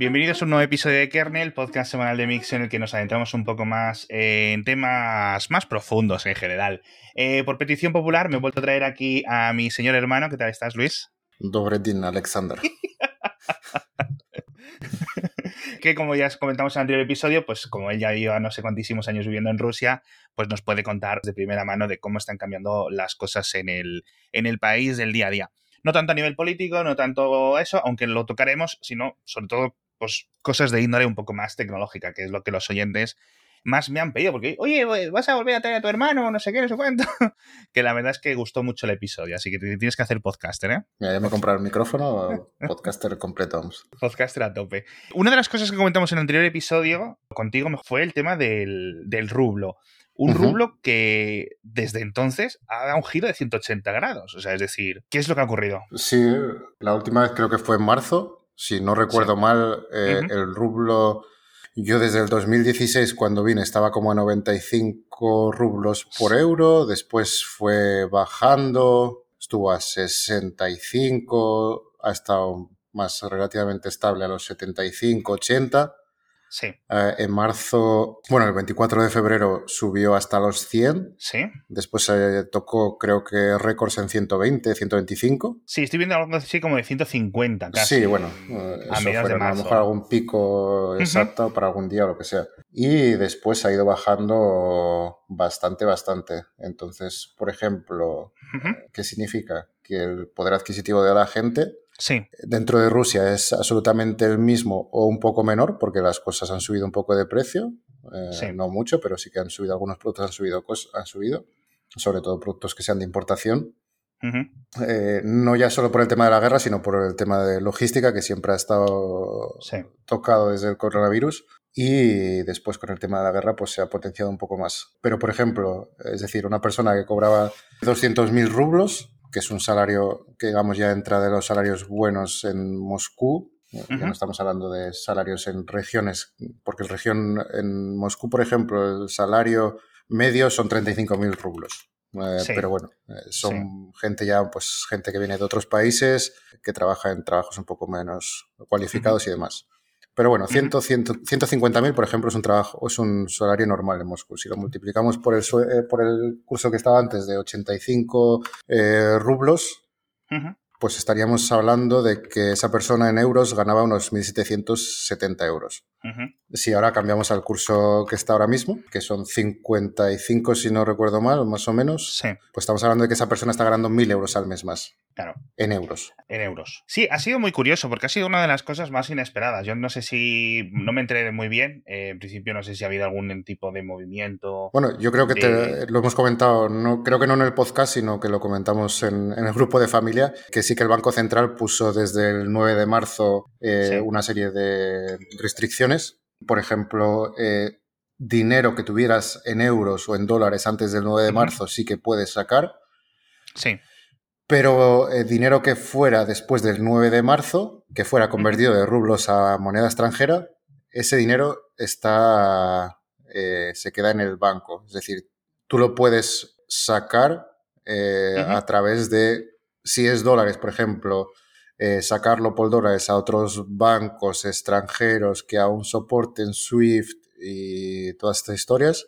Bienvenidos a un nuevo episodio de Kernel, podcast semanal de Mix en el que nos adentramos un poco más en temas más profundos en general. Eh, por petición popular me he vuelto a traer aquí a mi señor hermano. ¿Qué tal estás, Luis? Dobredin, Alexander. que como ya comentamos en el anterior episodio, pues como él ya lleva no sé cuantísimos años viviendo en Rusia, pues nos puede contar de primera mano de cómo están cambiando las cosas en el, en el país del día a día no tanto a nivel político, no tanto eso, aunque lo tocaremos, sino sobre todo pues, cosas de índole un poco más tecnológica, que es lo que los oyentes más me han pedido, porque, oye, vas a volver a traer a tu hermano, no sé qué, no sé cuánto. que la verdad es que gustó mucho el episodio, así que tienes que hacer podcaster, ¿eh? Mira, ya me he el micrófono, podcaster completo. Podcaster a tope. Una de las cosas que comentamos en el anterior episodio contigo fue el tema del, del rublo. Un rublo que desde entonces ha dado un giro de 180 grados. O sea, es decir, ¿qué es lo que ha ocurrido? Sí, la última vez creo que fue en marzo. Si no recuerdo mal, eh, el rublo. Yo desde el 2016, cuando vine, estaba como a 95 rublos por euro. Después fue bajando, estuvo a 65, ha estado más relativamente estable a los 75, 80. Sí. Eh, en marzo, bueno, el 24 de febrero subió hasta los 100. Sí. Después se tocó, creo que récords en 120, 125. Sí, estoy viendo algo así como de 150 casi. Sí, bueno. a eso de marzo. A lo mejor algún pico exacto para algún día o lo que sea. Y después ha ido bajando bastante, bastante. Entonces, por ejemplo, ¿qué significa? Que el poder adquisitivo de la gente Sí. Dentro de Rusia es absolutamente el mismo o un poco menor, porque las cosas han subido un poco de precio. Eh, no mucho, pero sí que han subido, algunos productos han subido, han subido sobre todo productos que sean de importación. Eh, no ya solo por el tema de la guerra, sino por el tema de logística, que siempre ha estado tocado desde el coronavirus. Y después con el tema de la guerra, pues se ha potenciado un poco más. Pero, por ejemplo, es decir, una persona que cobraba 200.000 rublos que es un salario que, digamos, ya entra de los salarios buenos en Moscú. Ya no estamos hablando de salarios en regiones, porque el región en Moscú, por ejemplo, el salario medio son 35.000 rublos. Eh, pero bueno, eh, son gente ya, pues gente que viene de otros países, que trabaja en trabajos un poco menos cualificados y demás. Pero bueno, 100, 150.000, por ejemplo, es un trabajo, es un salario normal en Moscú. Si lo multiplicamos por el, eh, por el curso que estaba antes de 85 eh, rublos, pues estaríamos hablando de que esa persona en euros ganaba unos 1.770 euros. Si ahora cambiamos al curso que está ahora mismo, que son 55 si no recuerdo mal, más o menos, pues estamos hablando de que esa persona está ganando 1.000 euros al mes más. Claro. En euros. En euros. Sí, ha sido muy curioso porque ha sido una de las cosas más inesperadas. Yo no sé si, no me enteré muy bien. Eh, en principio no sé si ha habido algún tipo de movimiento. Bueno, yo creo que te, lo hemos comentado, no, creo que no en el podcast, sino que lo comentamos en, el grupo de familia, que sí que el Banco Central puso desde el 9 de marzo eh, una serie de restricciones por ejemplo, eh, dinero que tuvieras en euros o en dólares antes del 9 de marzo sí que puedes sacar. Sí. Pero eh, dinero que fuera después del 9 de marzo, que fuera convertido de rublos a moneda extranjera, ese dinero está, eh, se queda en el banco. Es decir, tú lo puedes sacar a través de, si es dólares, por ejemplo, eh, sacarlo por dólares a otros bancos extranjeros que aún soporten SWIFT y todas estas historias.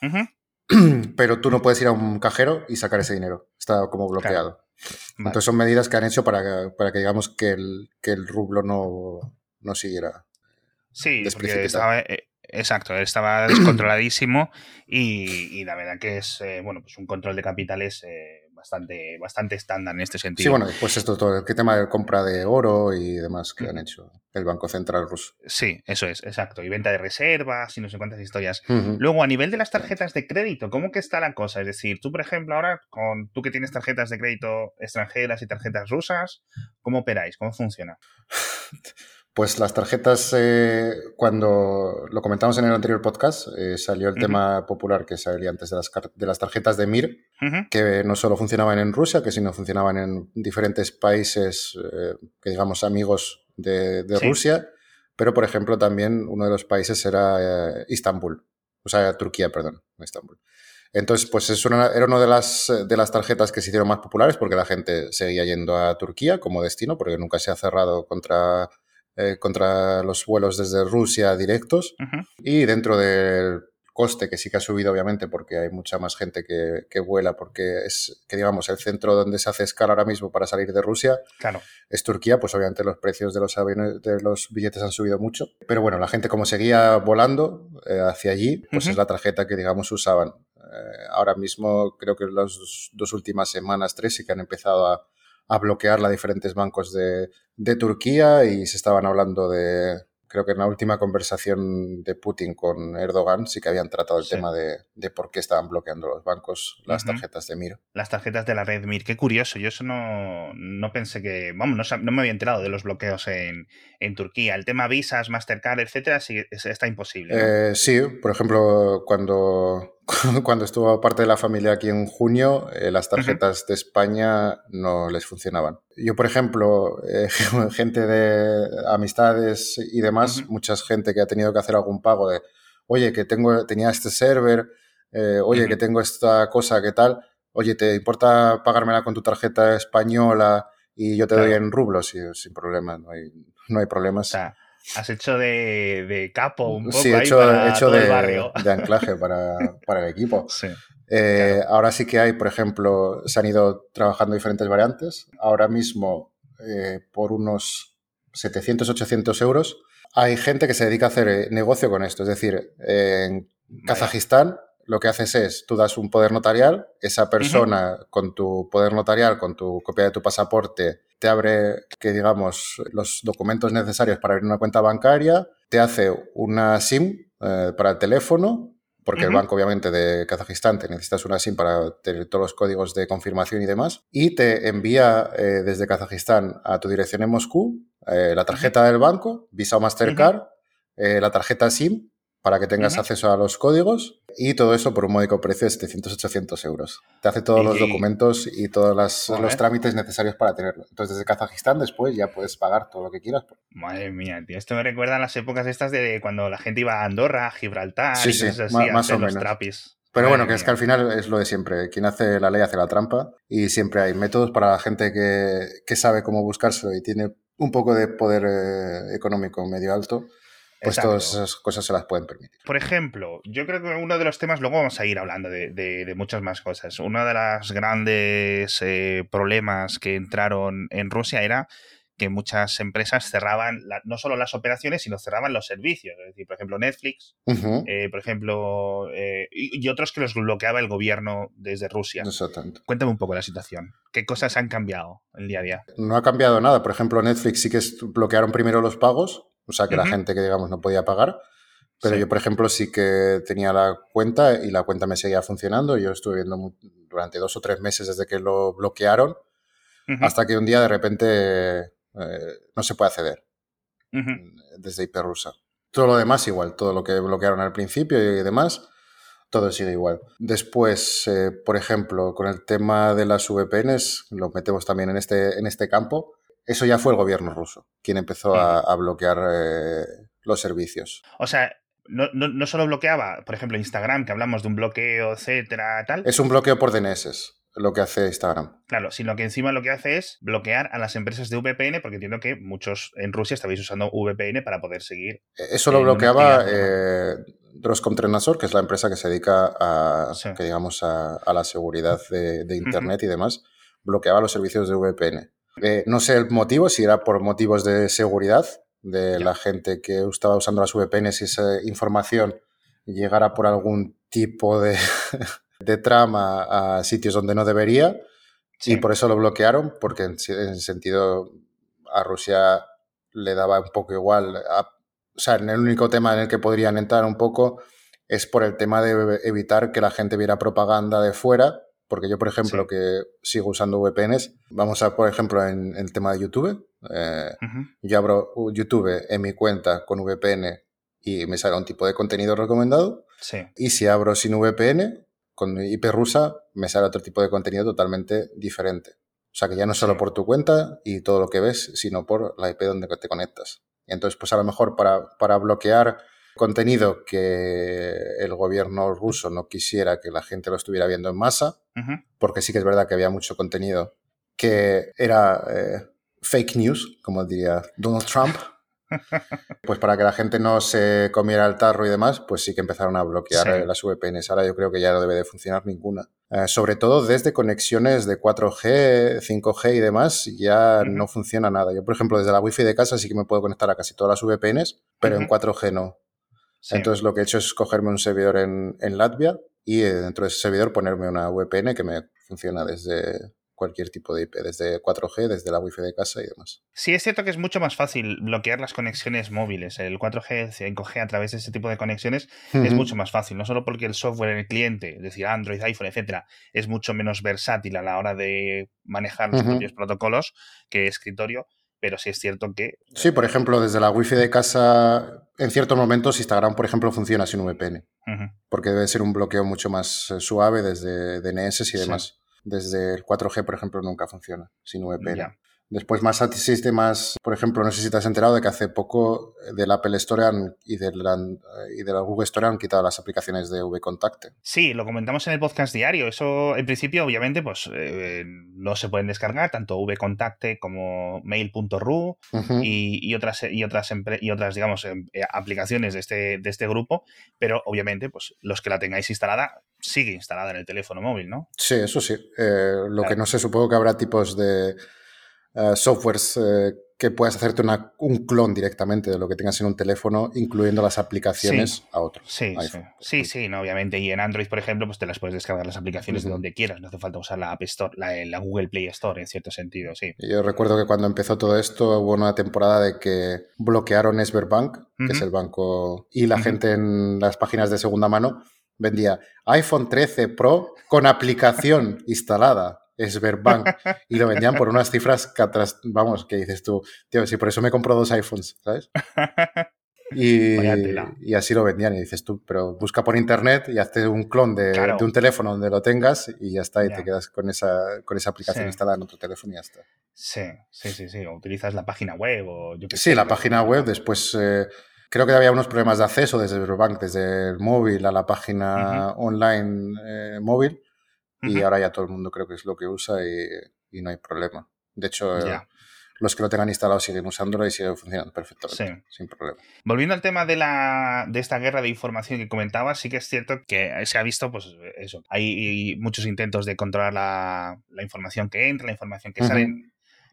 Pero tú no puedes ir a un cajero y sacar ese dinero. Está como bloqueado. Entonces son medidas que han hecho para, para que digamos que el, que el rublo no, no siguiera. Sí, porque estaba, eh, exacto, estaba descontroladísimo y, la verdad que es eh, bueno, pues un control de capitales bastante, bastante estándar en este sentido. Sí, bueno, pues esto todo el tema de compra de oro y demás que han hecho el Banco Central ruso. Sí, eso es, exacto. Y venta de reservas y no sé cuántas historias. Luego, a nivel de las tarjetas de crédito, ¿cómo que está la cosa? Es decir, tú, por ejemplo, ahora, con tú que tienes tarjetas de crédito extranjeras y tarjetas rusas, ¿cómo operáis? ¿Cómo funciona? Pues las tarjetas, eh, cuando lo comentamos en el anterior podcast, eh, salió el tema popular que salía antes de las, de las tarjetas de MIR, que no solo funcionaban en Rusia, que sino funcionaban en diferentes países, eh, que digamos amigos de, Rusia, pero por ejemplo también uno de los países era Istambul, o sea, Turquía, perdón, Istambul. Entonces, pues eso era una de las, de las tarjetas que se hicieron más populares porque la gente seguía yendo a Turquía como destino, porque nunca se ha cerrado contra eh, contra los vuelos desde Rusia directos. Y dentro del coste, que sí que ha subido obviamente porque hay mucha más gente que, vuela, porque es, que digamos, el centro donde se hace escala ahora mismo para salir de Rusia claro. es Turquía, pues obviamente los precios de los, aviones, de los billetes han subido mucho. Pero bueno, la gente como seguía volando eh, hacia allí, pues es la tarjeta que digamos usaban. Eh, ahora mismo creo que las dos últimas semanas, tres, sí que han empezado a, a bloquear los diferentes bancos de, de Turquía y se estaban hablando de, creo que en la última conversación de Putin con Erdogan sí que habían tratado el tema de, de, por qué estaban bloqueando los bancos las tarjetas de Mir. Las tarjetas de la red Mir, qué curioso. Yo eso no, no pensé que, vamos, no, no, me había enterado de los bloqueos en, en Turquía. El tema visas, Mastercard, etcétera, sí, está imposible. Eh, sí, por ejemplo, cuando cuando estuvo parte de la familia aquí en junio, eh, las tarjetas de España no les funcionaban. Yo, por ejemplo, eh, gente de amistades y demás, mucha gente que ha tenido que hacer algún pago de, oye, que tengo, tenía este server, eh, oye, que tengo esta cosa, ¿qué tal? Oye, ¿te importa pagármela con tu tarjeta española y yo te doy en rublos? Y, sin problema, no hay, no hay problemas. Has hecho de, capo un poco. Sí, he hecho, de, de, anclaje para, el equipo. Eh, ahora sí que hay, por ejemplo, se han ido trabajando diferentes variantes. Ahora mismo, eh, por unos 700, 800 euros, hay gente que se dedica a hacer eh, negocio con esto. Es decir, en Kazajistán lo que haces es, tú das un poder notarial, esa persona con tu poder notarial, con tu copia de tu pasaporte, te abre, que digamos, los documentos necesarios para abrir una cuenta bancaria, te hace una SIM eh, para el teléfono, porque el banco obviamente de Kazajistán te necesitas una SIM para tener todos los códigos de confirmación y demás, y te envía eh, desde Kazajistán a tu dirección en Moscú eh, la tarjeta del banco, Visa o Mastercard, la tarjeta SIM para que tengas acceso a los códigos y todo eso por un módico precio de 700-800 euros. Te hace todos los documentos y todos los trámites necesarios para tenerlo. Entonces, desde Kazajistán después ya puedes pagar todo lo que quieras. Madre mía, tío. Esto me recuerda a las épocas estas de cuando la gente iba a Andorra, Gibraltar y cosas así, más, o menos. trapis. Pero bueno, que es que al final es lo de siempre. Quien hace la ley hace la trampa y siempre hay métodos para la gente que, que sabe cómo buscárselo y tiene un poco de poder eh, económico medio alto pues todas esas cosas se las pueden permitir. Por ejemplo, yo creo que uno de los temas, luego vamos a ir hablando de, muchas más cosas. Uno de los grandes eh, problemas que entraron en Rusia era que muchas empresas cerraban no solo las operaciones, sino cerraban los servicios. Es decir, por ejemplo, Netflix, eh, por ejemplo, eh, y, otros que los bloqueaba el gobierno desde Rusia. Exactamente. Cuéntame un poco la situación. ¿Qué cosas han cambiado el día a día? No ha cambiado nada. Por ejemplo, Netflix sí que bloquearon primero los pagos o sea, que la gente que, digamos, no podía pagar. Pero yo, por ejemplo, sí que tenía la cuenta y la cuenta me seguía funcionando. Yo estuve viendo durante dos o tres meses desde que lo bloquearon hasta que un día de repente eh, no se puede acceder desde IP rusa. Todo lo demás igual, todo lo que bloquearon al principio y demás, todo sigue igual. Después, eh, por ejemplo, con el tema de las VPNs, lo metemos también en este, en este campo. Eso ya fue el gobierno ruso quien empezó a, bloquear eh, los servicios. O sea, no, no, solo bloqueaba, por ejemplo, Instagram, que hablamos de un bloqueo, etcétera, tal. Es un bloqueo por DNS lo que hace Instagram. Claro, sino que encima lo que hace es bloquear a las empresas de VPN, porque entiendo que muchos en Rusia estabais usando VPN para poder seguir. E, eso lo bloqueaba eh, Droscom Trenasor, que es la empresa que se dedica a, que digamos, a, la seguridad de, Internet y demás, bloqueaba los servicios de VPN. Eh, no sé el motivo, si era por motivos de seguridad de la gente que estaba usando las VPNs y esa información llegara por algún tipo de, trama a sitios donde no debería. Y por eso lo bloquearon, porque en, ese sentido a Rusia le daba un poco igual. o sea, en el único tema en el que podrían entrar un poco es por el tema de evitar que la gente viera propaganda de fuera porque yo, por ejemplo, que sigo usando VPNs, vamos a, por ejemplo, en, el tema de YouTube. Eh, yo abro YouTube en mi cuenta con VPN y me sale un tipo de contenido recomendado. Y si abro sin VPN, con IP rusa, me sale otro tipo de contenido totalmente diferente. O sea que ya no solo por tu cuenta y todo lo que ves, sino por la IP donde te conectas. Entonces, pues a lo mejor para, para bloquear contenido que el gobierno ruso no quisiera que la gente lo estuviera viendo en masa, porque sí que es verdad que había mucho contenido que era eh, fake news, como diría Donald Trump. pues para que la gente no se comiera el tarro y demás, pues sí que empezaron a bloquear las VPNs. Ahora yo creo que ya no debe de funcionar ninguna. Eh, sobre todo desde conexiones de 4G, 5G y demás, ya no funciona nada. Yo, por ejemplo, desde la Wi-Fi de casa sí que me puedo conectar a casi todas las VPNs, pero en 4G no. Entonces lo que he hecho es cogerme un servidor en, en Latvia y eh, dentro de ese servidor ponerme una VPN que me funciona desde, cualquier tipo de IP, desde 4G, desde la Wi-Fi de casa y demás. Sí, es cierto que es mucho más fácil bloquear las conexiones móviles. El 4G, 5G a través de ese tipo de conexiones es mucho más fácil, no solo porque el software en el cliente, es decir, Android, iPhone, etcétera, es mucho menos versátil a la hora de manejar los propios protocolos que escritorio, pero sí es cierto que... Sí, por ejemplo, desde la Wi-Fi de casa, en ciertos momentos Instagram, por ejemplo, funciona sin VPN, porque debe ser un bloqueo mucho más eh, suave desde DNS y demás. Desde el 4G, por ejemplo, nunca funciona sin VPN. Después, más sistemas, por ejemplo, no sé si te has enterado de que hace poco del Apple Store y, del, y de la Google Store han quitado las aplicaciones de VContact. Sí, lo comentamos en el podcast diario. Eso, en principio, obviamente, pues eh, no se pueden descargar tanto VContact como Mail.ru y, otras, y, otras, y otras, digamos, em, eh, aplicaciones de este, de este grupo, pero obviamente, pues los que la tengáis instalada, sigue instalada en el teléfono móvil, ¿no? Sí, eso sí. Eh, lo que no sé, supongo que habrá tipos de uh, softwares eh, que puedas hacerte un clon directamente de lo que tengas en un teléfono, incluyendo las aplicaciones a otro. Sí, sí, sí, no, obviamente. Y en Android, por ejemplo, pues te las puedes descargar las aplicaciones de donde quieras. No hace falta usar la App Store, la, Google Play Store, en cierto sentido, sí. Yo recuerdo que cuando empezó todo esto hubo una temporada de que bloquearon Sberbank, que es el banco, y la gente en las páginas de segunda mano vendía iPhone 13 Pro con aplicación instalada. Sberbank y lo vendían por unas cifras que atrás, vamos, que dices tú, tío, si por eso me compro dos iPhones, ¿sabes? Y, y, así lo vendían y dices tú, pero busca por internet y hazte un clon de, un teléfono donde lo tengas y ya está, y te quedas con esa, con esa aplicación instalada en otro teléfono y ya está. Sí, sí, sí, sí, o utilizas la página web o yo Sí, la página web, después... Eh, creo que había unos problemas de acceso desde Sberbank, desde el móvil a la página online eh, móvil y ahora ya todo el mundo creo que es lo que usa y, no hay problema. De hecho, eh, los que lo tengan instalado siguen usándolo y siguen funcionando perfectamente, sin problema. Volviendo al tema de, la, de esta guerra de información que comentabas, sí que es cierto que se ha visto, pues eso, hay muchos intentos de controlar la, información que entra, la información que sale.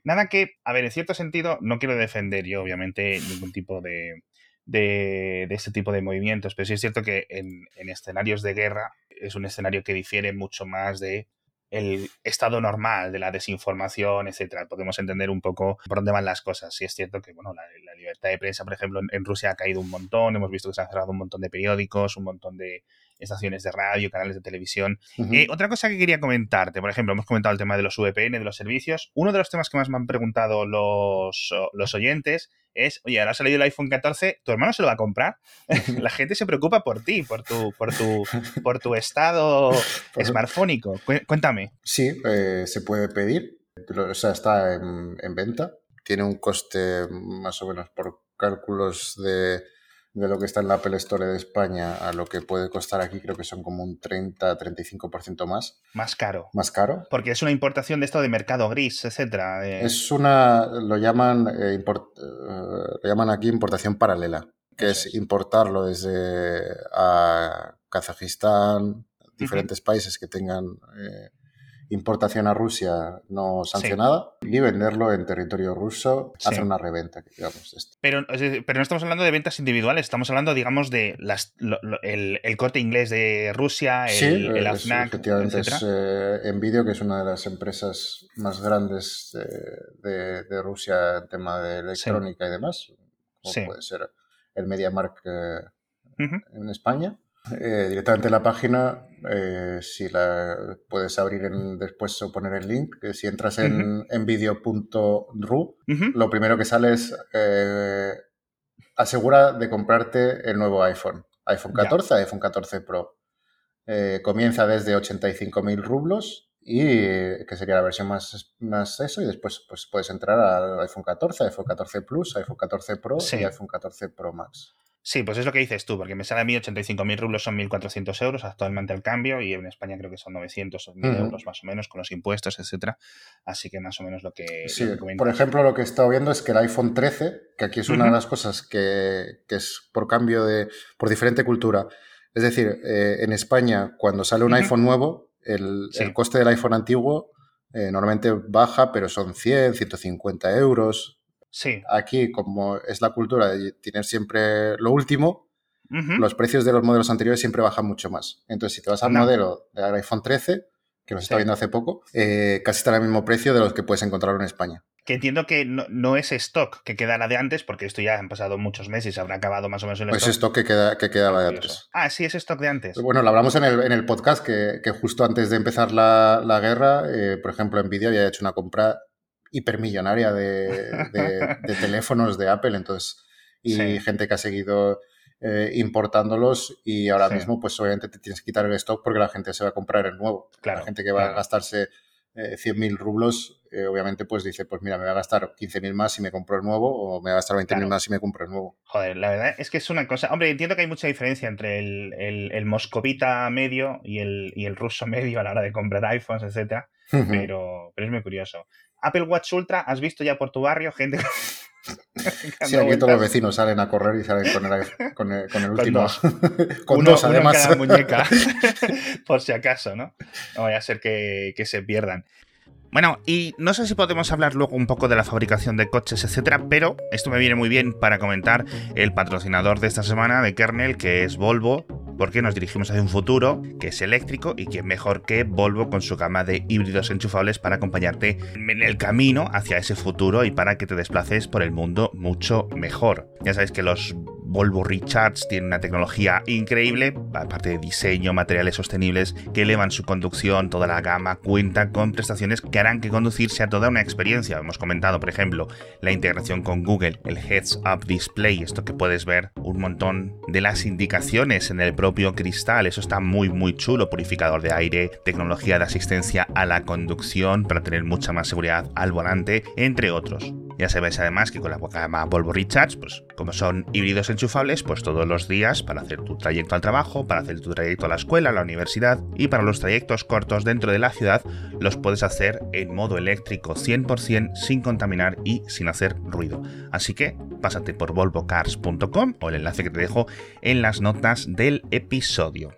Nada que, a ver, en cierto sentido, no quiero defender yo, obviamente, ningún tipo de, de, este tipo de movimientos, pero sí es cierto que en, en escenarios de guerra es un escenario que difiere mucho más de el estado normal de la desinformación, etcétera. Podemos entender un poco por dónde van las cosas. Sí es cierto que bueno, la, libertad de prensa, por ejemplo, en, Rusia ha caído un montón. Hemos visto que se han cerrado un montón de periódicos, un montón de estaciones de radio, canales de televisión. Eh, otra cosa que quería comentarte, por ejemplo, hemos comentado el tema de los VPN, de los servicios. Uno de los temas que más me han preguntado los, los oyentes es, oye, ahora ha salido el iPhone 14, ¿tu hermano se lo va a comprar? La gente se preocupa por ti, por tu, por tu, por tu estado smartfónico. Cuéntame. Sí, eh, se puede pedir. O sea, está en, en venta. Tiene un coste más o menos por cálculos de de lo que está en la Apple Store de España a lo que puede costar aquí, creo que son como un 30-35% más. Más caro. Más caro. Porque es una importación de esto de mercado gris, etcétera. Es una, lo llaman, eh, eh, lo llaman aquí importación paralela, que es, importarlo desde a Kazajistán, diferentes países que tengan eh, importación a Rusia no sancionada y venderlo en territorio ruso, hacer una reventa, digamos. Esto. Pero, pero no estamos hablando de ventas individuales, estamos hablando, digamos, de las, el, corte inglés de Rusia, el, sí, el AFNAC, efectivamente es eh, Nvidia, que es una de las empresas más grandes de, de, Rusia en tema de electrónica y demás, como puede ser el MediaMark eh, en España. Eh, directamente en la página, eh, si la puedes abrir en, después o poner el link, que si entras en, en video.ru, lo primero que sale es eh, asegura de comprarte el nuevo iPhone, iPhone 14, iPhone 14 Pro. comienza desde 85.000 rublos y que sería la versión más, más eso y después pues puedes entrar al iPhone 14, iPhone 14 Plus, iPhone 14 Pro y iPhone 14 Pro Max. Sí, pues es lo que dices tú, porque me sale a mí 85.000 rublos son 1.400 euros actualmente el cambio y en España creo que son 900 o 1.000 euros más o menos con los impuestos, etcétera. Así que más o menos lo que... Sí, por ejemplo, lo que he estado viendo es que el iPhone 13, que aquí es una de las cosas que, es por cambio de... por diferente cultura. Es decir, eh, en España, cuando sale un iPhone nuevo, el, coste del iPhone antiguo eh, normalmente baja, pero son 100, 150 euros. Sí. Aquí, como es la cultura de tener siempre lo último, los precios de los modelos anteriores siempre bajan mucho más. Entonces, si te vas al modelo del iPhone 13, que nos está viendo hace poco, eh, casi está al mismo precio de los que puedes encontrar en España. Que entiendo que no, es stock que queda la de antes, porque esto ya han pasado muchos meses y se habrá acabado más o menos el pues stock. Es stock que queda, que queda la de antes. Ah, sí, es stock de antes. Bueno, lo hablamos en el, en el podcast que, justo antes de empezar la, la guerra, eh, por ejemplo, Nvidia había hecho una compra hipermillonaria de, de, teléfonos de Apple, entonces, y gente que ha seguido eh, importándolos y ahora mismo, pues obviamente te tienes que quitar el stock porque la gente se va a comprar el nuevo. la gente que va a gastarse eh, 100.000 rublos, eh, obviamente, pues dice, pues mira, me voy a gastar 15.000 más si me compro el nuevo o me voy a gastar 20.000 más si me compro el nuevo. Joder, la verdad es que es una cosa... Hombre, entiendo que hay mucha diferencia entre el, el, moscovita medio y el, y el ruso medio a la hora de comprar iPhones, etcétera, pero, pero es muy curioso. Apple Watch Ultra, ¿has visto ya por tu barrio gente? sí, aquí todos los vecinos salen a correr y salen con el, con el, con el último. con dos, además. muñeca, por si acaso, ¿no? No vaya a ser que, que se pierdan. Bueno, y no sé si podemos hablar luego un poco de la fabricación de coches, etcétera, pero esto me viene muy bien para comentar el patrocinador de esta semana de Kernel, que es Volvo, porque nos dirigimos hacia un futuro que es eléctrico y que mejor que Volvo con su gama de híbridos enchufables para acompañarte en el camino hacia ese futuro y para que te desplaces por el mundo mucho mejor. Ya sabéis que los Volvo Recharge tiene una tecnología increíble, aparte de diseño, materiales sostenibles que elevan su conducción, toda la gama cuenta con prestaciones que harán que conducir sea toda una experiencia. Hemos comentado, por ejemplo, la integración con Google, el Heads Up Display, esto que puedes ver un montón de las indicaciones en el propio cristal, eso está muy muy chulo, purificador de aire, tecnología de asistencia a la conducción para tener mucha más seguridad al volante, entre otros. Ya sabéis además que con la gama Volvo Recharge, pues como son híbridos enchufables, pues todos los días para hacer tu trayecto al trabajo, para hacer tu trayecto a la escuela, a la universidad y para los trayectos cortos dentro de la ciudad, los puedes hacer en modo eléctrico 100% sin contaminar y sin hacer ruido. Así que pásate por volvocars.com o el enlace que te dejo en las notas del episodio.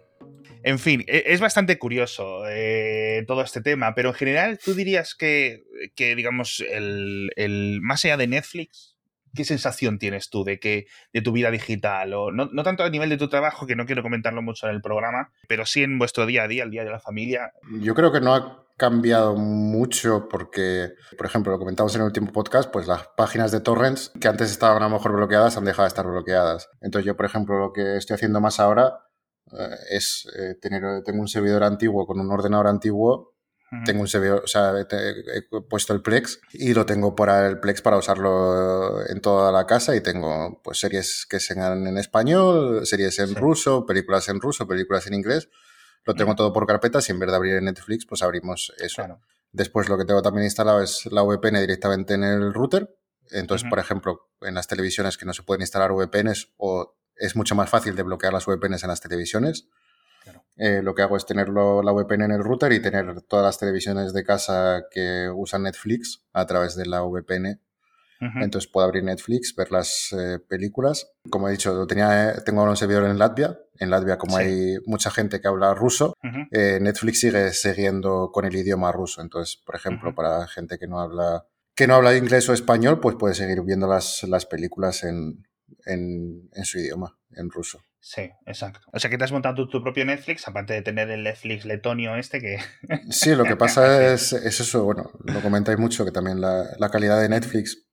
En fin, e, es bastante curioso eh, todo este tema, pero en general, ¿tú dirías que, digamos, el, más allá de Netflix, qué sensación tienes tú de que de tu vida digital? O no, tanto a nivel de tu trabajo, que no quiero comentarlo mucho en el programa, pero sí en vuestro día a día, el día de la familia. Yo creo que no ha cambiado mucho porque, por ejemplo, lo comentamos en el último podcast, pues las páginas de torrents que antes estaban a lo mejor bloqueadas han dejado de estar bloqueadas. Entonces yo, por ejemplo, lo que estoy haciendo más ahora eh, es eh, tener, tengo un servidor antiguo con un ordenador antiguo, tengo un servidor, o sea, he, puesto el Plex y lo tengo para el Plex para usarlo en toda la casa y tengo pues series que sean en español, series en ruso, películas en ruso, películas en inglés. Lo tengo todo por carpetas y en vez de abrir en Netflix, pues abrimos eso. Después lo que tengo también instalado es la VPN directamente en el router. Entonces, por ejemplo, en las televisiones que no se pueden instalar VPNs o es mucho más fácil de bloquear las VPNs en las televisiones. Eh, lo que hago es tener la VPN en el router y tener todas las televisiones de casa que usan Netflix a través de la VPN. Entonces puedo abrir Netflix, ver las eh, películas. Como he dicho, tenía, tengo un servidor en Latvia. En Latvia, como hay mucha gente que habla ruso, eh, Netflix sigue siguiendo con el idioma ruso. Entonces, por ejemplo, para gente que no habla que no habla inglés o español, pues puede seguir viendo las, las películas en, en, su idioma, en ruso. Sí, exacto. O sea que te has montado tu, propio Netflix, aparte de tener el Netflix letonio este que... Sí, lo que pasa es, eso, bueno, lo comentáis mucho, que también la, calidad de Netflix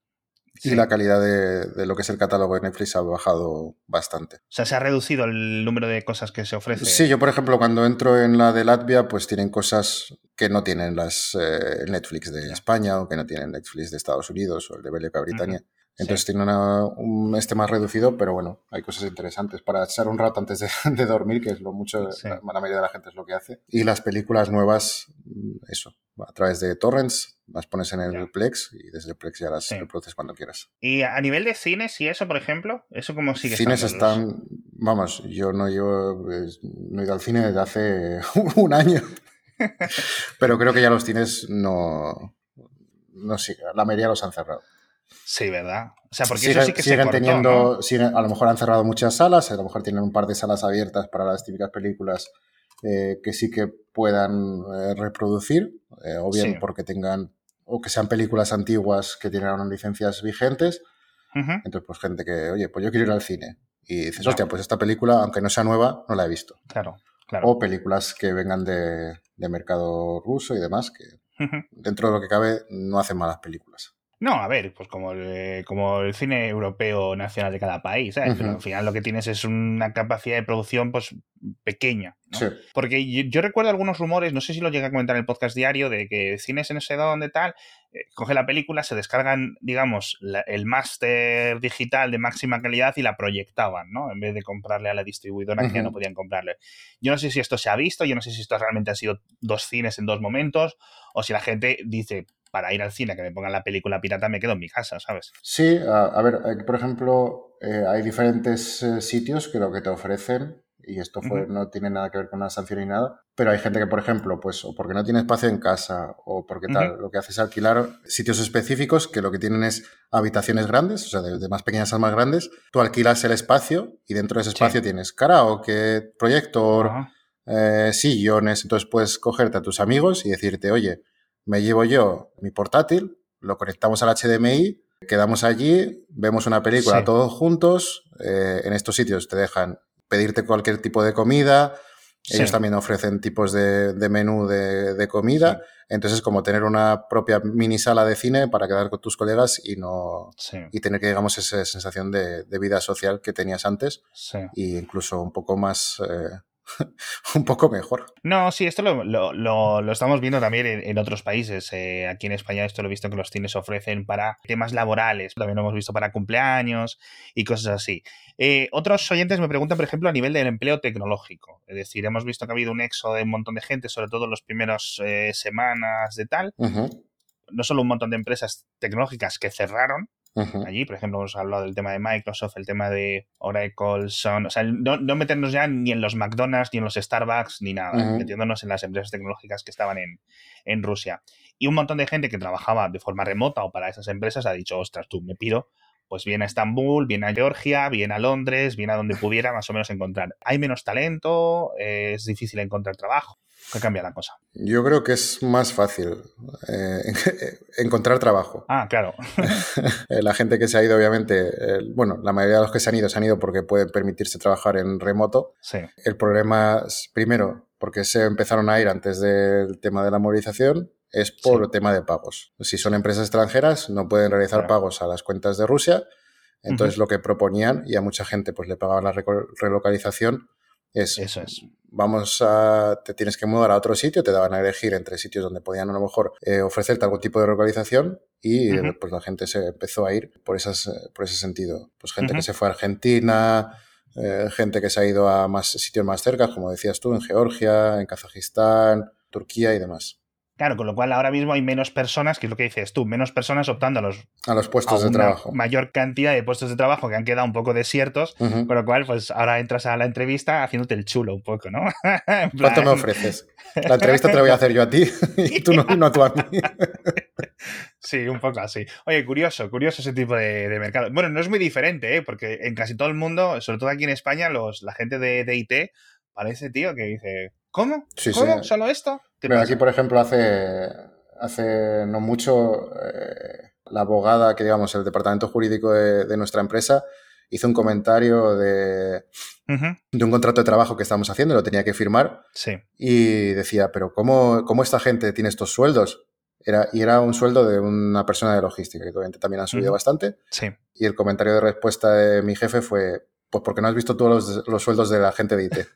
y la calidad de, lo que es el catálogo de Netflix ha bajado bastante. O sea, se ha reducido el número de cosas que se ofrecen. Sí, yo por ejemplo cuando entro en la de Latvia, pues tienen cosas que no tienen las eh, Netflix de España o que no tienen Netflix de Estados Unidos o el de Belga Britania. Entonces tiene un este más reducido, pero bueno, hay cosas interesantes para echar un rato antes de, dormir, que es lo mucho, la, mayoría de la gente es lo que hace. Y las películas nuevas, mm, eso, a través de torrents, las pones en el Plex y desde el Plex ya las reproduces cuando quieras. Y a nivel de cines y eso, por ejemplo, ¿eso cómo sigue Cines están, vamos, yo no, yo no he ido al cine desde hace un año. Pero creo que ya los cines no, no sigue, la mayoría los han cerrado. Sí, ¿verdad? O sea, porque eso sí que siguen teniendo, a lo mejor han cerrado muchas salas, a lo mejor tienen un par de salas abiertas para las típicas películas eh, que sí que puedan eh, reproducir, eh, o bien porque tengan, o que sean películas antiguas que tienen licencias vigentes. Entonces, pues gente que, oye, pues yo quiero ir al cine. Y dices, hostia, pues esta película, aunque no sea nueva, no la he visto. Claro, claro. O películas que vengan de, mercado ruso y demás, que dentro de lo que cabe no hacen malas películas. No, a ver, pues como el, eh, como el cine europeo nacional de cada país, ¿sabes? Pero al final lo que tienes es una capacidad de producción pues pequeña. ¿no? Porque yo, recuerdo algunos rumores, no sé si lo llegué a comentar en el podcast diario, de que cines en ese donde tal, eh, coge la película, se descargan, digamos, el máster digital de máxima calidad y la proyectaban, ¿no? En vez de comprarle a la distribuidora que ya no podían comprarle. Yo no sé si esto se ha visto, yo no sé si esto realmente ha sido dos cines en dos momentos, o si la gente dice, para ir al cine, que me pongan la película pirata, me quedo en mi casa, ¿sabes? Sí, a, ver, por ejemplo, eh, hay diferentes eh, sitios que lo que te ofrecen, y esto fue, no tiene nada que ver con una sanción ni nada, pero hay gente que, por ejemplo, pues o porque no tiene espacio en casa o porque tal, lo que hace es alquilar sitios específicos que lo que tienen es habitaciones grandes, o sea, de, más pequeñas a más grandes, tú alquilas el espacio y dentro de ese espacio tienes karaoke, proyector, eh, sillones, entonces puedes cogerte a tus amigos y decirte, oye, me llevo yo mi portátil, lo conectamos al HDMI, quedamos allí, vemos una película todos juntos. Eh, en estos sitios te dejan pedirte cualquier tipo de comida. Ellos también ofrecen tipos de, menú de, comida. Entonces es como tener una propia mini sala de cine para quedar con tus colegas y no y tener que, digamos, esa sensación de, vida social que tenías antes. Y incluso un poco más eh, un poco mejor. No, sí, esto lo, estamos viendo también en, otros países. Eh, aquí en España esto lo he visto que los cines ofrecen para temas laborales, también lo hemos visto para cumpleaños y cosas así. Eh, otros oyentes me preguntan, por ejemplo, a nivel del empleo tecnológico. Es decir, hemos visto que ha habido un éxodo de un montón de gente, sobre todo en las primeras eh, semanas de tal. No solo un montón de empresas tecnológicas que cerraron, allí. Por ejemplo, hemos hablado del tema de Microsoft, el tema de Oracle, Son, o sea, no, meternos ya ni en los McDonald's, ni en los Starbucks, ni nada, metiéndonos en las empresas tecnológicas que estaban en, en Rusia. Y un montón de gente que trabajaba de forma remota o para esas empresas ha dicho, ostras, tú me pido pues viene a Estambul, viene a Georgia, viene a Londres, viene a donde pudiera más o menos encontrar. Hay menos talento, es difícil encontrar trabajo. ¿Qué cambia la cosa? Yo creo que es más fácil eh, encontrar trabajo. Ah, claro. la gente que se ha ido, obviamente, bueno, la mayoría de los que se han ido se han ido porque pueden permitirse trabajar en remoto. Sí. El problema es, primero, porque se empezaron a ir antes del tema de la movilización, es por el tema de pagos. Si son empresas extranjeras, no pueden realizar pagos a las cuentas de Rusia. Entonces, lo que proponían, y a mucha gente pues le pagaban la relocalización, es, Eso es. Vamos a, te tienes que mudar a otro sitio, te daban a elegir entre sitios donde podían a lo mejor eh, ofrecerte algún tipo de localización y pues la gente se empezó a ir por, esas, por ese sentido. Pues gente que se fue a Argentina, eh, gente que se ha ido a más sitios más cerca, como decías tú, en Georgia, en Kazajistán, Turquía y demás. Claro, con lo cual ahora mismo hay menos personas, que es lo que dices tú, menos personas optando a los, a los puestos de trabajo. Mayor cantidad de puestos de trabajo que han quedado un poco desiertos, con lo cual, pues ahora entras a la entrevista haciéndote el chulo un poco, ¿no? ¿Cuánto me ofreces? La entrevista te la voy a hacer yo a ti y tú no, no tú a mí. Sí, un poco así. Oye, curioso, curioso ese tipo de, mercado. Bueno, no es muy diferente, ¿eh? porque en casi todo el mundo, sobre todo aquí en España, los, la gente de, de IT parece, tío, que dice, ¿cómo? ¿Cómo? ¿Solo esto? aquí, por ejemplo, hace, hace no mucho, eh, la abogada que, digamos, el departamento jurídico de, nuestra empresa hizo un comentario de, de, un contrato de trabajo que estamos haciendo, lo tenía que firmar. Sí. Y decía, pero ¿cómo, cómo esta gente tiene estos sueldos? Era, y era un sueldo de una persona de logística, que obviamente también ha subido bastante. Sí. Y el comentario de respuesta de mi jefe fue, pues porque no has visto todos los, los sueldos de la gente de IT.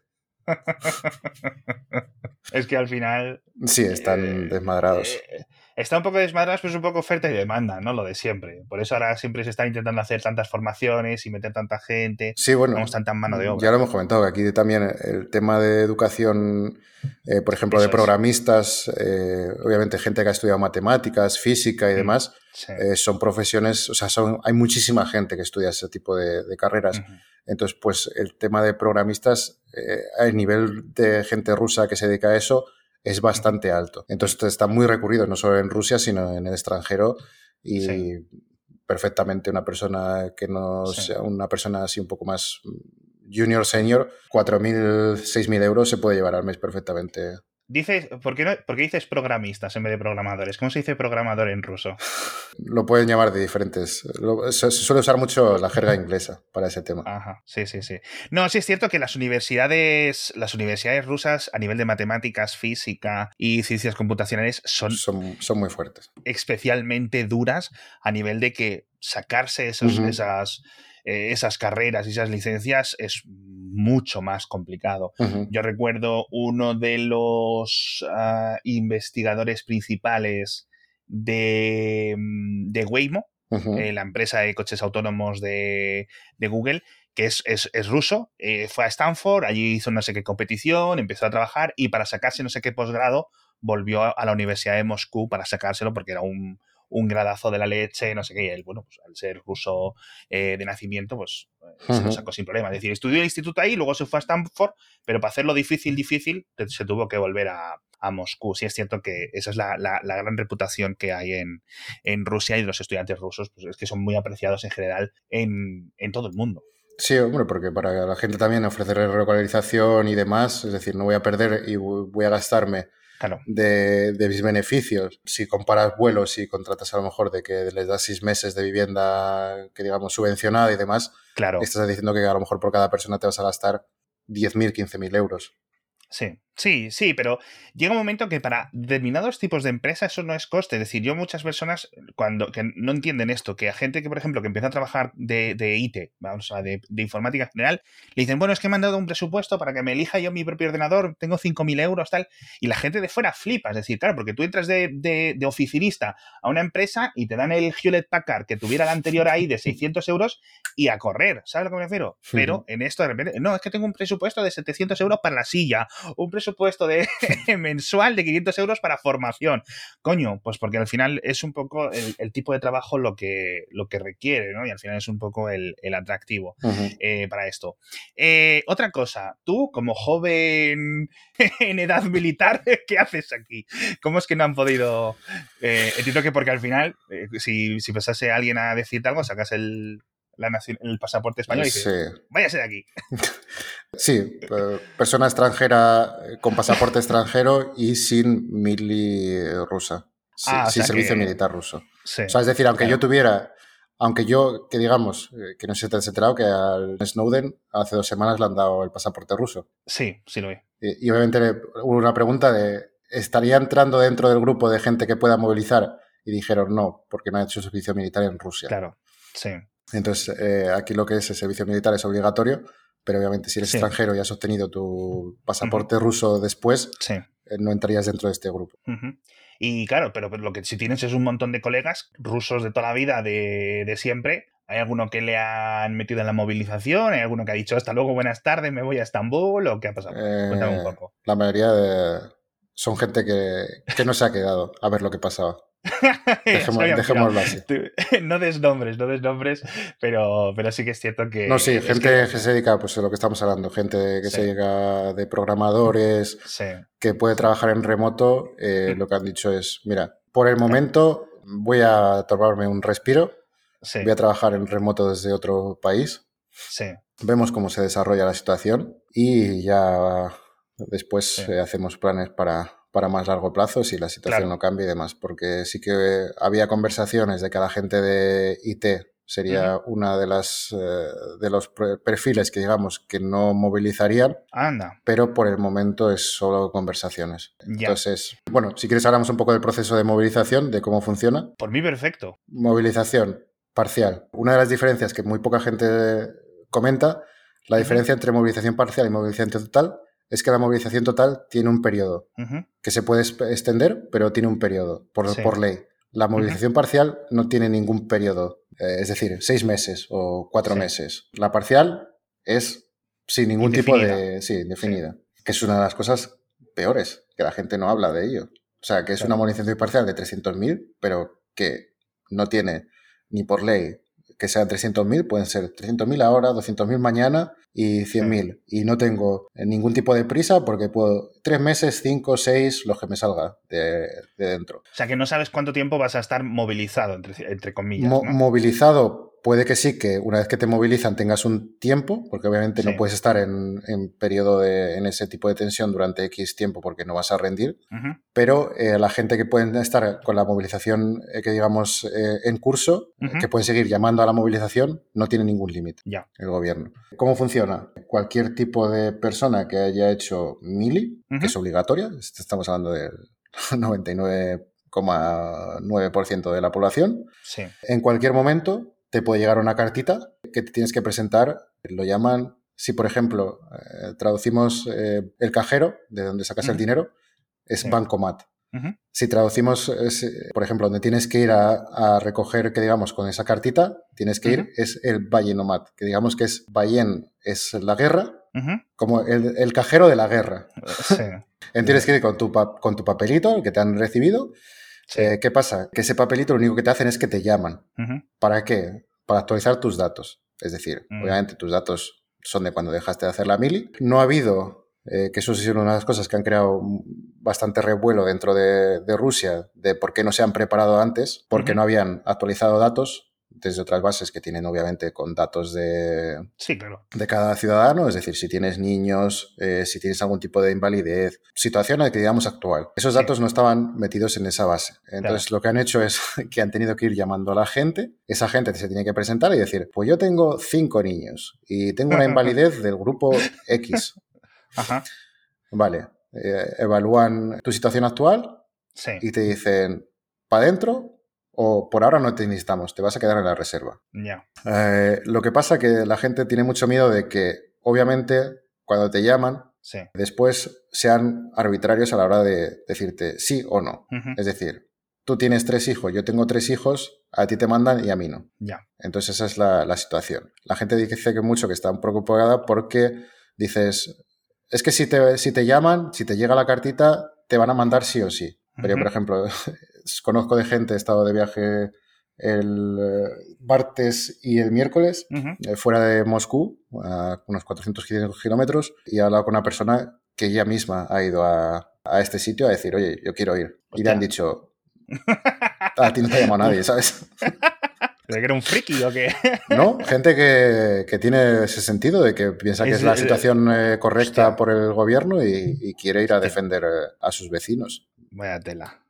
es que al final. Sí, están eh, desmadrados. Eh, Está un poco desmadrado, pero es un poco oferta y demanda, ¿no? Lo de siempre. Por eso ahora siempre se está intentando hacer tantas formaciones y meter tanta gente. Sí, bueno. Como están tan mano de obra. Ya lo hemos comentado, que aquí también el tema de educación, eh, por ejemplo, de programistas, eh, obviamente gente que ha estudiado matemáticas, física y mm, demás, eh, son profesiones, o sea, son, hay muchísima gente que estudia ese tipo de, carreras. Entonces, pues el tema de programistas, el nivel de gente rusa que se dedica a eso, es bastante alto. Entonces está muy recurrido, no solo en Rusia, sino en el extranjero y perfectamente una persona que no sea una persona así un poco más junior, senior, 4.000, 6.000 euros se puede llevar al mes perfectamente Dices, ¿por qué, no, ¿por qué dices programistas en vez de programadores? ¿Cómo se dice programador en ruso? Lo pueden llamar de diferentes. se, suele usar mucho la jerga inglesa para ese tema. Ajá, sí, sí, sí. No, sí es cierto que las universidades, las universidades rusas a nivel de matemáticas, física y ciencias computacionales son, son, son muy fuertes. Especialmente duras a nivel de que sacarse esos, esas eh, esas carreras y esas licencias es mucho más complicado. Yo recuerdo uno de los ah, investigadores principales de, mm, de Waymo, eh, la empresa de coches autónomos de, Google, que es, ruso, eh, fue a Stanford, allí hizo no sé qué competición, empezó a trabajar y para sacarse no sé qué posgrado volvió a la Universidad de Moscú para sacárselo porque era un, un gradazo de la leche, no sé qué, y él, bueno, pues al ser ruso eh, de nacimiento, pues eh, se lo sacó sin problema. Es decir, estudió en el instituto ahí, luego se fue a Stanford, pero para hacerlo difícil, difícil, se tuvo que volver a, Moscú. Sí es cierto que esa es la, gran reputación que hay en, en, Rusia y los estudiantes rusos, pues es que son muy apreciados en general en, en todo el mundo. Sí, hombre, porque para la gente también ofrecer relocalización y demás, es decir, no voy a perder y voy a gastarme de, mis beneficios. Si comparas vuelos y contratas a lo mejor de que les das seis meses de vivienda, que digamos, subvencionada y demás, claro. estás diciendo que a lo mejor por cada persona te vas a gastar 10.000, 15.000 euros. Sí, sí, sí, pero llega un momento que para determinados tipos de empresas eso no es coste. Es decir, yo muchas personas cuando que no entienden esto, que a gente que, por ejemplo, que empieza a trabajar de, de IT, vamos a de, de, informática general, le dicen, bueno, es que me han dado un presupuesto para que me elija yo mi propio ordenador, tengo 5.000 euros, tal, y la gente de fuera flipa. Es decir, claro, porque tú entras de, de, oficinista a una empresa y te dan el Hewlett Packard que tuviera el anterior ahí de 600 euros y a correr, ¿sabes a lo que me refiero? Pero en esto de repente, no, es que tengo un presupuesto de 700 euros para la silla, un presupuesto de mensual de 500 euros para formación. Coño, pues porque al final es un poco el, tipo de trabajo lo que, lo que requiere, ¿no? Y al final es un poco el, atractivo eh, para esto. Eh, otra cosa, tú como joven en edad militar, ¿qué haces aquí? ¿Cómo es que no han podido... Eh, entiendo que porque al final, si, si pasase alguien a decirte algo, sacas el, el pasaporte español y dices, váyase de aquí. Sí, persona extranjera eh, con pasaporte extranjero y sin mili rusa. Ah, sin servicio militar ruso. o sea, es decir, aunque yo tuviera, aunque yo, que digamos, eh, que no sé si te has enterado, que al Snowden hace dos semanas le han dado el pasaporte ruso. Sí, sí lo vi. Y, y obviamente hubo una pregunta de, ¿estaría entrando dentro del grupo de gente que pueda movilizar? Y dijeron no, porque no ha hecho servicio militar en Rusia. Claro, sí. Entonces, eh, aquí lo que es el servicio militar es obligatorio, pero obviamente si eres extranjero y has obtenido tu pasaporte ruso después, eh, no entrarías dentro de este grupo. Y claro, pero, lo que si tienes es un montón de colegas rusos de toda la vida, de, siempre, ¿Hay alguno que le han metido en la movilización? ¿Hay alguno que ha dicho hasta luego, buenas tardes, me voy a Estambul? ¿O qué ha pasado? Cuéntame un eh, poco. La mayoría son gente que, que, no se ha quedado a ver lo que pasaba. dejémoslo así. No des nombres, no des nombres, pero, pero sí que es cierto que. No, sí, gente que... se dedica pues, a lo que estamos hablando, gente que se dedica de programadores, que puede trabajar en remoto. Eh, lo que han dicho es: mira, por el momento voy a tomarme un respiro, voy a trabajar en remoto desde otro país. Vemos cómo se desarrolla la situación y ya después eh, hacemos planes para, para más largo plazo si la situación no cambia y demás. Porque sí que había conversaciones de que la gente de IT sería una de las eh, de los perfiles que digamos que no movilizarían. Anda. Pero por el momento es solo conversaciones. Entonces, bueno, si quieres hablamos un poco del proceso de movilización, de cómo funciona. Por mí perfecto. Movilización parcial. Una de las diferencias que muy poca gente comenta, la diferencia entre movilización parcial y movilización total es que la movilización total tiene un periodo que se puede extender, pero tiene un periodo por, por ley. La movilización parcial no tiene ningún periodo, eh, es decir, seis meses o cuatro meses. La parcial es sin ningún tipo de... Sí, definida. Que es una de las cosas peores, que la gente no habla de ello. O sea, que es una movilización parcial de 300.000, pero que no tiene ni por ley que sean 300.000, pueden ser 300.000 ahora, 200.000 mañana y 100.000. Y no tengo ningún tipo de prisa porque puedo tres meses, cinco, seis, lo que me salga de, dentro. O sea que no sabes cuánto tiempo vas a estar movilizado, entre, entre comillas. Movilizado puede que sí, que una vez que te movilizan tengas un tiempo, porque obviamente no puedes estar en, en periodo de, en ese tipo de tensión durante X tiempo porque no vas a rendir, pero eh, la gente que pueden estar con la movilización, eh, que digamos, eh, en curso, que pueden seguir llamando a la movilización, no tiene ningún límite ya. el gobierno. ¿Cómo funciona? Cualquier tipo de persona que haya hecho mili, que es obligatoria, estamos hablando del 99,9% de la población, sí. en cualquier momento te puede llegar una cartita que te tienes que presentar. Lo llaman, si por ejemplo eh, traducimos eh, el cajero, de donde sacas el dinero, es bancomat. Si traducimos, por ejemplo, donde tienes que ir a, recoger, que digamos, con esa cartita, tienes que ir, es el Ballenomat, que digamos que es Ballen es la guerra, como el, cajero de la guerra. tienes que ir con tu, con tu papelito, el que te han recibido, ¿Qué pasa? Que ese papelito lo único que te hacen es que te llaman. ¿Para qué? Para actualizar tus datos. Es decir, mm. obviamente tus datos son de cuando dejaste de hacer la mili. No ha habido, eh, que eso es una de las cosas que han creado bastante revuelo dentro de, Rusia, de por qué no se han preparado antes, porque no habían actualizado datos desde otras bases que tienen obviamente con datos de, sí, claro. de cada ciudadano, es decir, si tienes niños, eh, si tienes algún tipo de invalidez, situación que digamos actual. Esos datos no estaban metidos en esa base. Entonces lo que han hecho es que han tenido que ir llamando a la gente, esa gente se tiene que presentar y decir, pues yo tengo cinco niños y tengo una invalidez del grupo X. Ajá. Vale, eh, evalúan tu situación actual y te dicen, ¿para adentro o por ahora no te necesitamos, te vas a quedar en la reserva. Ya. Eh, lo que pasa que la gente tiene mucho miedo de que, obviamente, cuando te llaman, después sean arbitrarios a la hora de decirte sí o no. Es decir, tú tienes tres hijos, yo tengo tres hijos, a ti te mandan y a mí no. Entonces esa es la, situación. La gente dice que mucho que está preocupada porque dices, es que si te, si te llaman, si te llega la cartita, te van a mandar sí o sí. Pero, por ejemplo, conozco de gente, he estado de viaje el eh, martes y el miércoles, eh, fuera de Moscú, a unos 400 kilómetros, y he hablado con una persona que ella misma ha ido a, este sitio a decir, oye, yo quiero ir. Y le han dicho, a ti no te ha llamado nadie, ¿sabes? ¿De que era un friki o qué? No, gente que, tiene ese sentido de que piensa que es, la situación eh, correcta por el gobierno y, quiere ir a defender a sus vecinos. Vaya tela.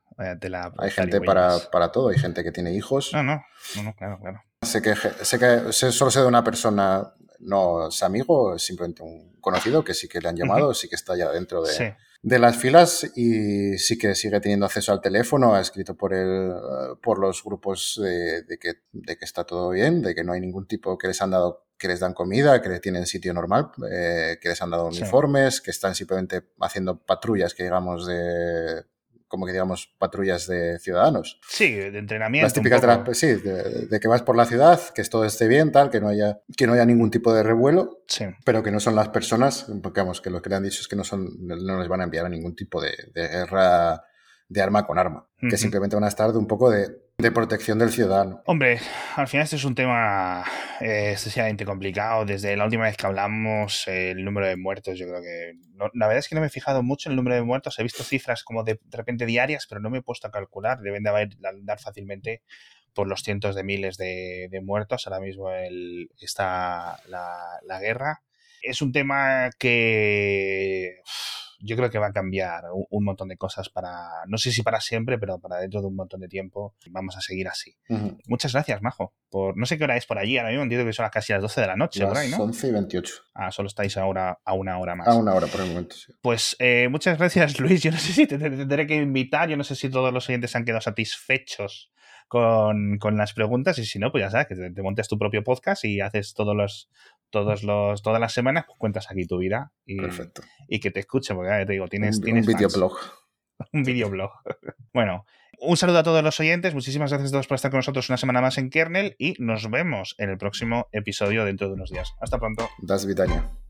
Hay gente para, para, todo, hay gente que tiene hijos. No, no, no, claro, claro. Sé que, sé que solo sé de una persona, no es amigo, es simplemente un conocido que sí que le han llamado, sí que está ya dentro de, de las filas y sí que sigue teniendo acceso al teléfono, ha escrito por, el, por los grupos de, que, de que está todo bien, de que no hay ningún tipo que les han dado que les dan comida, que le tienen sitio normal, eh, que les han dado uniformes, que están simplemente haciendo patrullas, que digamos, de como que digamos patrullas de ciudadanos. Sí, de entrenamiento. Las típicas de sí, de, que vas por la ciudad, que todo esté bien, tal, que no haya, que no haya ningún tipo de revuelo, sí. pero que no son las personas, porque vamos, que lo que le han dicho es que no son, no les van a enviar a ningún tipo de, de guerra de arma con arma, que simplemente van a estar de un poco de, protección del ciudadano. Hombre, al final este es un tema eh, excesivamente complicado. Desde la última vez que hablamos, el número de muertos, yo creo que... la verdad es que no me he fijado mucho en el número de muertos. He visto cifras como de, repente diarias, pero no me he puesto a calcular. Deben de haber, andar fácilmente por los cientos de miles de, muertos. Ahora mismo está la, la guerra. Es un tema que yo creo que va a cambiar un, montón de cosas para, no sé si para siempre, pero para dentro de un montón de tiempo vamos a seguir así. Muchas gracias, Majo. Por, no sé qué hora es por allí, ahora mismo entiendo que son casi las 12 de la noche, por ahí, ¿no? 11 y 28. Ah, solo estáis ahora a una hora más. A una hora por el momento, sí. Pues eh, muchas gracias, Luis. Yo no sé si te, tendré que invitar, yo no sé si todos los oyentes han quedado satisfechos con, las preguntas y si no, pues ya sabes, que te, montes tu propio podcast y haces todos los todos los, todas las semanas, pues cuentas aquí tu vida y, Perfecto. y que te escuchen, porque te digo, tienes, un, tienes un videoblog. un videoblog. bueno, un saludo a todos los oyentes, muchísimas gracias a todos por estar con nosotros una semana más en Kernel y nos vemos en el próximo episodio dentro de unos días. Hasta pronto. Das Vidania.